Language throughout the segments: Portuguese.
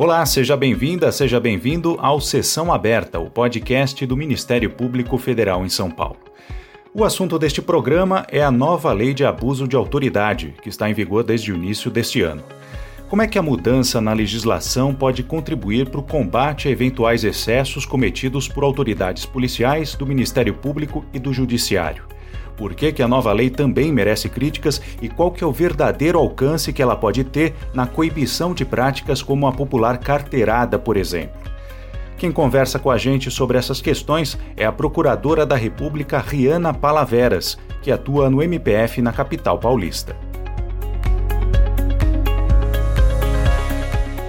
Olá, seja bem-vinda, seja bem-vindo ao Sessão Aberta, o podcast do Ministério Público Federal em São Paulo. O assunto deste programa é a nova lei de abuso de autoridade, que está em vigor desde o início deste ano. Como é que a mudança na legislação pode contribuir para o combate a eventuais excessos cometidos por autoridades policiais, do Ministério Público e do Judiciário? Por que, que a nova lei também merece críticas e qual que é o verdadeiro alcance que ela pode ter na coibição de práticas como a popular carteirada, por exemplo? Quem conversa com a gente sobre essas questões é a Procuradora da República Riana Palaveras, que atua no MPF na capital paulista.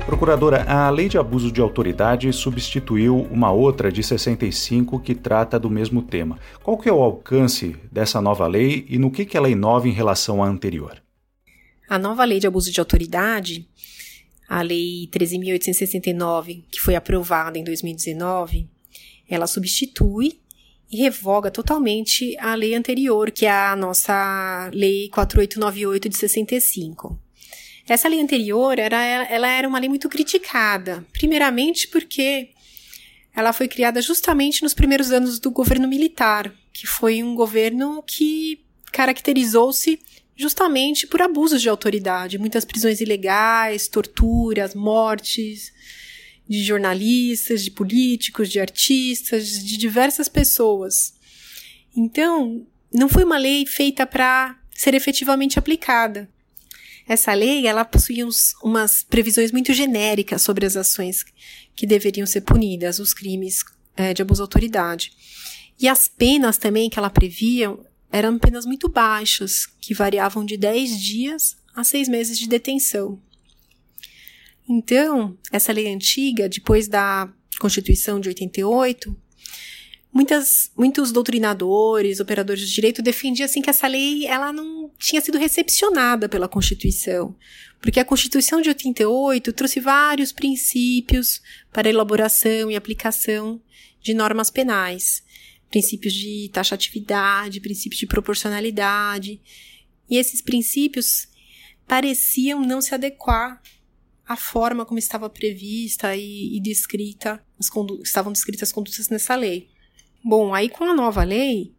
Procuradora, a lei de abuso de autoridade substituiu uma outra de 65 que trata do mesmo tema. Qual que é o alcance dessa nova lei e no que, que ela inova em relação à anterior? A nova lei de abuso de autoridade, a lei 13.869, que foi aprovada em 2019, ela substitui e revoga totalmente a lei anterior, que é a nossa lei 4898 de 65. Essa lei anterior era, ela era uma lei muito criticada, primeiramente porque ela foi criada justamente nos primeiros anos do governo militar, que foi um governo que caracterizou-se justamente por abusos de autoridade, muitas prisões ilegais, torturas, mortes de jornalistas, de políticos, de artistas, de diversas pessoas. Então, não foi uma lei feita para ser efetivamente aplicada. Essa lei, ela possui uns, umas previsões muito genéricas sobre as ações que deveriam ser punidas, os crimes é, de abuso de autoridade. E as penas também que ela previa eram penas muito baixas, que variavam de 10 dias a 6 meses de detenção. Então, essa lei antiga, depois da Constituição de 88, Muitas, muitos doutrinadores, operadores de direito defendiam assim que essa lei ela não tinha sido recepcionada pela Constituição, porque a Constituição de 88 trouxe vários princípios para a elaboração e aplicação de normas penais, princípios de taxatividade, princípios de proporcionalidade, e esses princípios pareciam não se adequar à forma como estava prevista e, e descrita, as estavam descritas as condutas nessa lei. Bom, aí com a nova lei,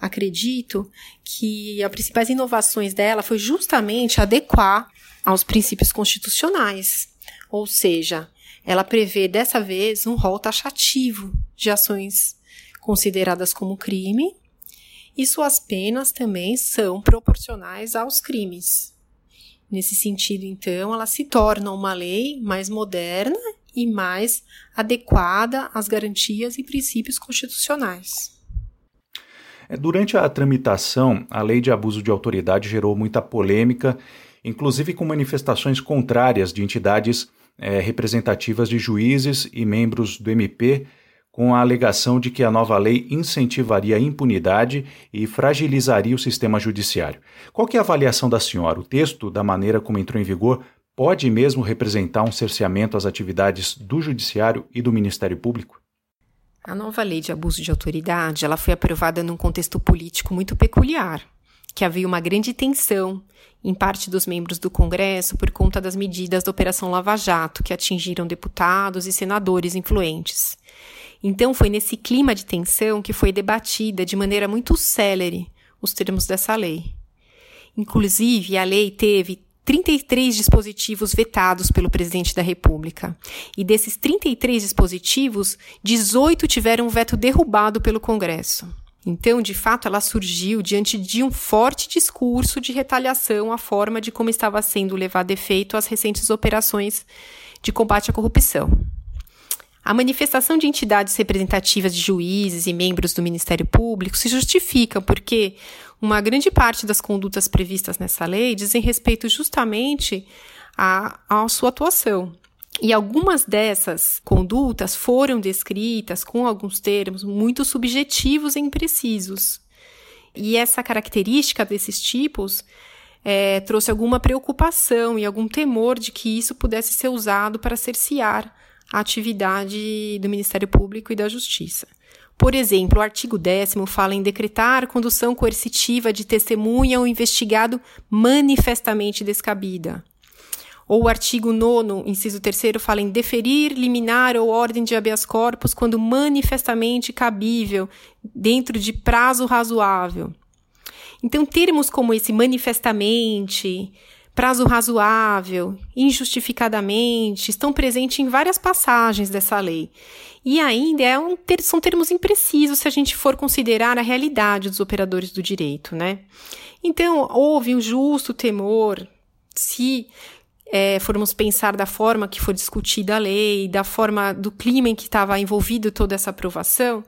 acredito que as principais inovações dela foi justamente adequar aos princípios constitucionais. Ou seja, ela prevê dessa vez um rol taxativo de ações consideradas como crime e suas penas também são proporcionais aos crimes. Nesse sentido, então, ela se torna uma lei mais moderna e mais adequada às garantias e princípios constitucionais. É, durante a tramitação, a lei de abuso de autoridade gerou muita polêmica, inclusive com manifestações contrárias de entidades é, representativas de juízes e membros do MP, com a alegação de que a nova lei incentivaria a impunidade e fragilizaria o sistema judiciário. Qual é a avaliação da senhora? O texto, da maneira como entrou em vigor, pode mesmo representar um cerceamento às atividades do Judiciário e do Ministério Público? A nova lei de abuso de autoridade ela foi aprovada num contexto político muito peculiar, que havia uma grande tensão em parte dos membros do Congresso por conta das medidas da Operação Lava Jato, que atingiram deputados e senadores influentes. Então, foi nesse clima de tensão que foi debatida de maneira muito célere os termos dessa lei. Inclusive, a lei teve 33 dispositivos vetados pelo presidente da República. E desses 33 dispositivos, 18 tiveram um veto derrubado pelo Congresso. Então, de fato, ela surgiu diante de um forte discurso de retaliação à forma de como estava sendo levado efeito as recentes operações de combate à corrupção. A manifestação de entidades representativas de juízes e membros do Ministério Público se justifica porque uma grande parte das condutas previstas nessa lei dizem respeito justamente à, à sua atuação. E algumas dessas condutas foram descritas com alguns termos muito subjetivos e imprecisos. E essa característica desses tipos é, trouxe alguma preocupação e algum temor de que isso pudesse ser usado para cercear a atividade do Ministério Público e da Justiça. Por exemplo, o artigo 10 fala em decretar condução coercitiva de testemunha ou investigado manifestamente descabida. Ou o artigo 9, inciso 3, fala em deferir, liminar ou ordem de habeas corpus quando manifestamente cabível, dentro de prazo razoável. Então, termos como esse manifestamente, prazo razoável, injustificadamente, estão presentes em várias passagens dessa lei. E ainda é um ter, são termos imprecisos se a gente for considerar a realidade dos operadores do direito, né? Então, houve um justo temor, se é, formos pensar da forma que foi discutida a lei, da forma do clima em que estava envolvido toda essa aprovação,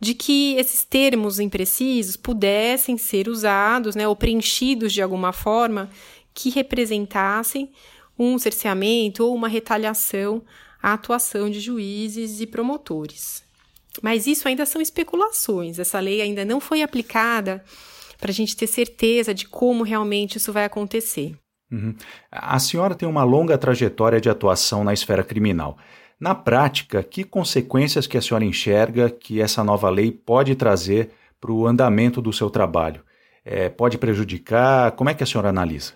de que esses termos imprecisos pudessem ser usados, né, ou preenchidos de alguma forma que representassem um cerceamento ou uma retaliação à atuação de juízes e promotores. Mas isso ainda são especulações. Essa lei ainda não foi aplicada para a gente ter certeza de como realmente isso vai acontecer. Uhum. A senhora tem uma longa trajetória de atuação na esfera criminal. Na prática, que consequências que a senhora enxerga que essa nova lei pode trazer para o andamento do seu trabalho? É, pode prejudicar? Como é que a senhora analisa?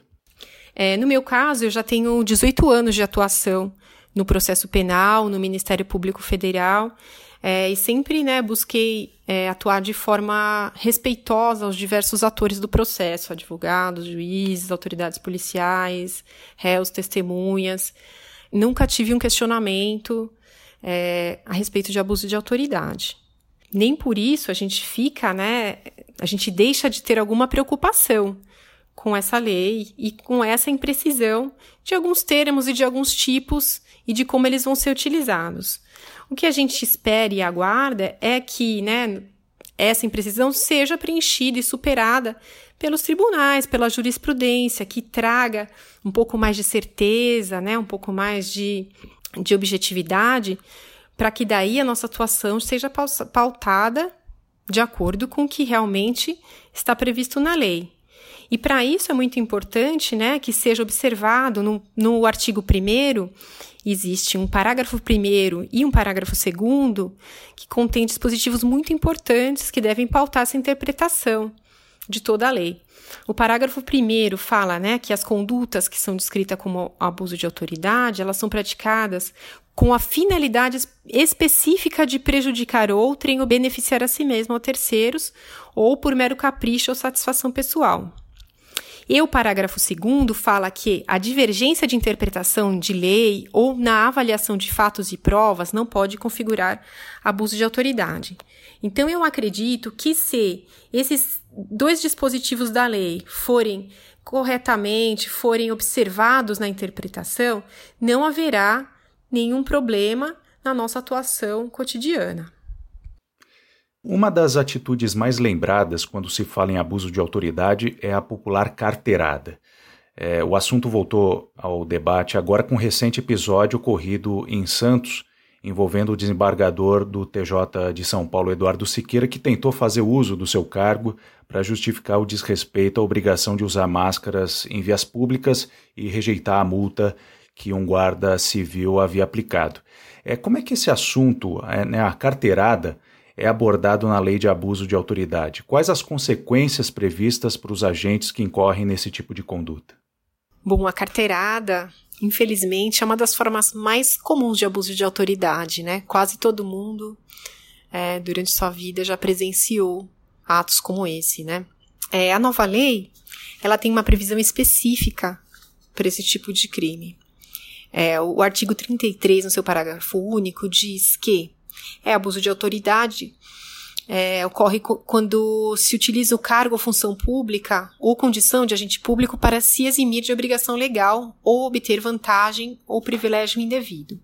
É, no meu caso, eu já tenho 18 anos de atuação no processo penal, no Ministério Público Federal, é, e sempre né, busquei é, atuar de forma respeitosa aos diversos atores do processo, advogados, juízes, autoridades policiais, réus, testemunhas. Nunca tive um questionamento é, a respeito de abuso de autoridade. Nem por isso a gente fica, né? A gente deixa de ter alguma preocupação com essa lei e com essa imprecisão de alguns termos e de alguns tipos e de como eles vão ser utilizados. O que a gente espera e aguarda é que, né, essa imprecisão seja preenchida e superada pelos tribunais, pela jurisprudência, que traga um pouco mais de certeza, né, um pouco mais de, de objetividade, para que daí a nossa atuação seja pautada de acordo com o que realmente está previsto na lei. E para isso é muito importante né, que seja observado no, no artigo 1 existe um parágrafo 1 e um parágrafo 2 que contém dispositivos muito importantes que devem pautar essa interpretação de toda a lei. O parágrafo 1 fala né, que as condutas que são descritas como abuso de autoridade, elas são praticadas com a finalidade específica de prejudicar outrem ou beneficiar a si mesmo ou terceiros, ou por mero capricho ou satisfação pessoal. E o parágrafo 2 fala que a divergência de interpretação de lei ou na avaliação de fatos e provas não pode configurar abuso de autoridade. Então, eu acredito que se esses dois dispositivos da lei forem corretamente, forem observados na interpretação, não haverá nenhum problema na nossa atuação cotidiana. Uma das atitudes mais lembradas quando se fala em abuso de autoridade é a popular carteirada. É, o assunto voltou ao debate agora com um recente episódio ocorrido em Santos, envolvendo o desembargador do TJ de São Paulo, Eduardo Siqueira, que tentou fazer uso do seu cargo para justificar o desrespeito à obrigação de usar máscaras em vias públicas e rejeitar a multa que um guarda civil havia aplicado. É, como é que esse assunto, é, né, a carteirada, é abordado na lei de abuso de autoridade? Quais as consequências previstas para os agentes que incorrem nesse tipo de conduta? Bom, a carteirada, infelizmente, é uma das formas mais comuns de abuso de autoridade, né? Quase todo mundo, é, durante sua vida, já presenciou atos como esse, né? É, a nova lei, ela tem uma previsão específica para esse tipo de crime. É, o artigo 33, no seu parágrafo único, diz que é abuso de autoridade. É, ocorre quando se utiliza o cargo ou função pública ou condição de agente público para se eximir de obrigação legal ou obter vantagem ou privilégio indevido.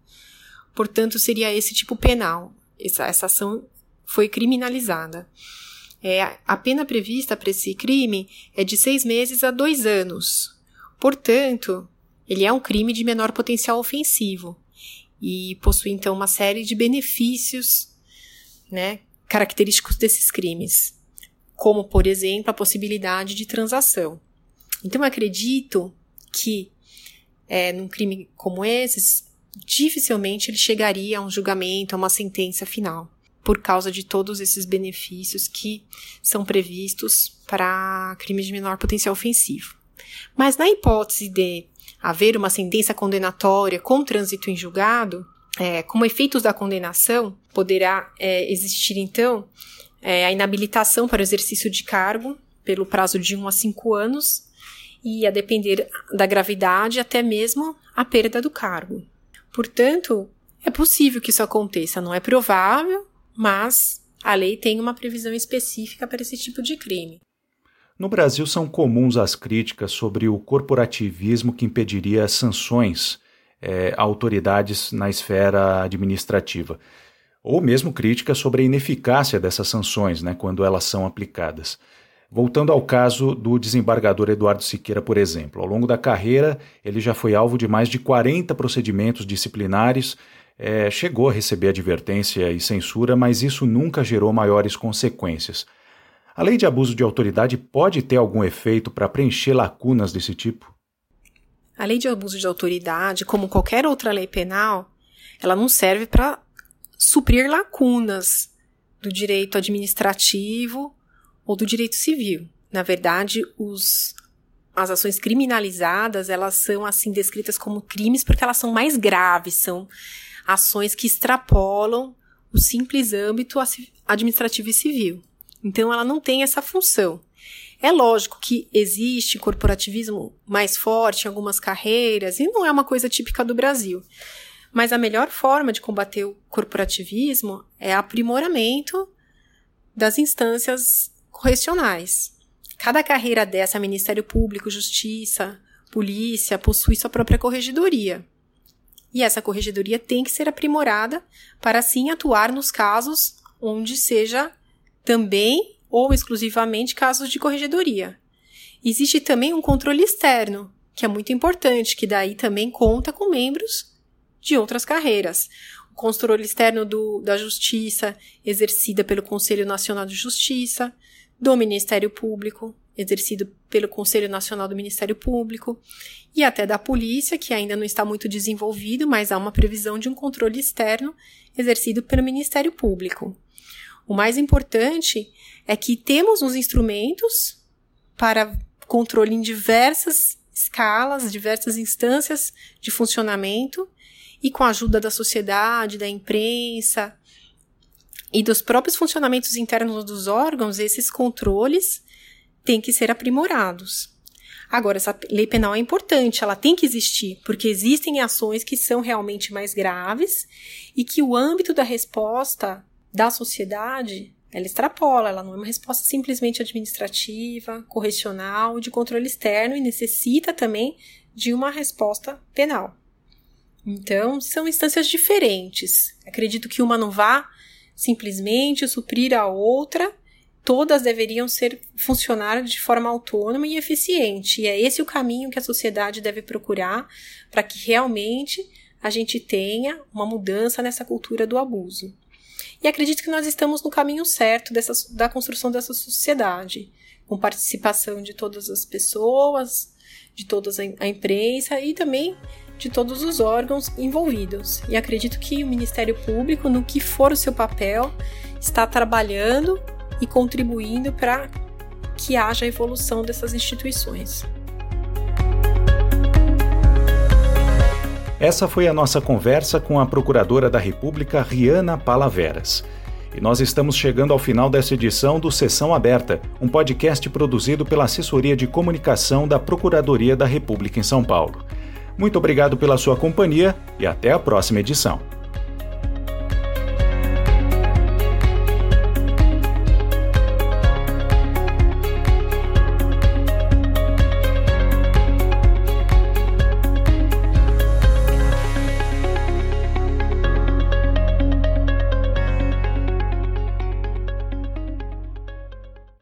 Portanto, seria esse tipo penal. Essa, essa ação foi criminalizada. É, a pena prevista para esse crime é de seis meses a dois anos. Portanto, ele é um crime de menor potencial ofensivo e possui então uma série de benefícios, né, característicos desses crimes, como por exemplo a possibilidade de transação. Então eu acredito que é, num crime como esse, dificilmente ele chegaria a um julgamento, a uma sentença final, por causa de todos esses benefícios que são previstos para crimes de menor potencial ofensivo. Mas na hipótese de haver uma sentença condenatória com trânsito em julgado, é, como efeitos da condenação, poderá é, existir, então, é, a inabilitação para o exercício de cargo pelo prazo de 1 a 5 anos e, a depender da gravidade, até mesmo a perda do cargo. Portanto, é possível que isso aconteça, não é provável, mas a lei tem uma previsão específica para esse tipo de crime. No Brasil são comuns as críticas sobre o corporativismo que impediria sanções é, a autoridades na esfera administrativa, ou mesmo críticas sobre a ineficácia dessas sanções, né, quando elas são aplicadas. Voltando ao caso do desembargador Eduardo Siqueira, por exemplo, ao longo da carreira ele já foi alvo de mais de 40 procedimentos disciplinares, é, chegou a receber advertência e censura, mas isso nunca gerou maiores consequências. A lei de abuso de autoridade pode ter algum efeito para preencher lacunas desse tipo? A lei de abuso de autoridade, como qualquer outra lei penal, ela não serve para suprir lacunas do direito administrativo ou do direito civil. Na verdade, os, as ações criminalizadas, elas são assim descritas como crimes porque elas são mais graves, são ações que extrapolam o simples âmbito administrativo e civil. Então ela não tem essa função. É lógico que existe corporativismo mais forte em algumas carreiras e não é uma coisa típica do Brasil. Mas a melhor forma de combater o corporativismo é aprimoramento das instâncias correcionais. Cada carreira dessa, Ministério Público, Justiça, Polícia, possui sua própria corregedoria. E essa corregedoria tem que ser aprimorada para assim atuar nos casos onde seja também ou exclusivamente casos de corregedoria. Existe também um controle externo, que é muito importante, que daí também conta com membros de outras carreiras. O controle externo do, da Justiça, exercida pelo Conselho Nacional de Justiça, do Ministério Público, exercido pelo Conselho Nacional do Ministério Público, e até da Polícia, que ainda não está muito desenvolvido, mas há uma previsão de um controle externo exercido pelo Ministério Público. O mais importante é que temos os instrumentos para controle em diversas escalas, diversas instâncias de funcionamento, e com a ajuda da sociedade, da imprensa, e dos próprios funcionamentos internos dos órgãos, esses controles têm que ser aprimorados. Agora, essa lei penal é importante, ela tem que existir, porque existem ações que são realmente mais graves e que o âmbito da resposta da sociedade ela extrapola, ela não é uma resposta simplesmente administrativa, correcional, de controle externo e necessita também de uma resposta penal. Então, são instâncias diferentes. Acredito que uma não vá simplesmente suprir a outra, todas deveriam ser funcionar de forma autônoma e eficiente. E é esse o caminho que a sociedade deve procurar para que realmente a gente tenha uma mudança nessa cultura do abuso. E acredito que nós estamos no caminho certo dessa, da construção dessa sociedade, com participação de todas as pessoas, de toda a imprensa e também de todos os órgãos envolvidos. E acredito que o Ministério Público, no que for o seu papel, está trabalhando e contribuindo para que haja evolução dessas instituições. Essa foi a nossa conversa com a Procuradora da República, Riana Palaveras. E nós estamos chegando ao final dessa edição do Sessão Aberta, um podcast produzido pela Assessoria de Comunicação da Procuradoria da República em São Paulo. Muito obrigado pela sua companhia e até a próxima edição.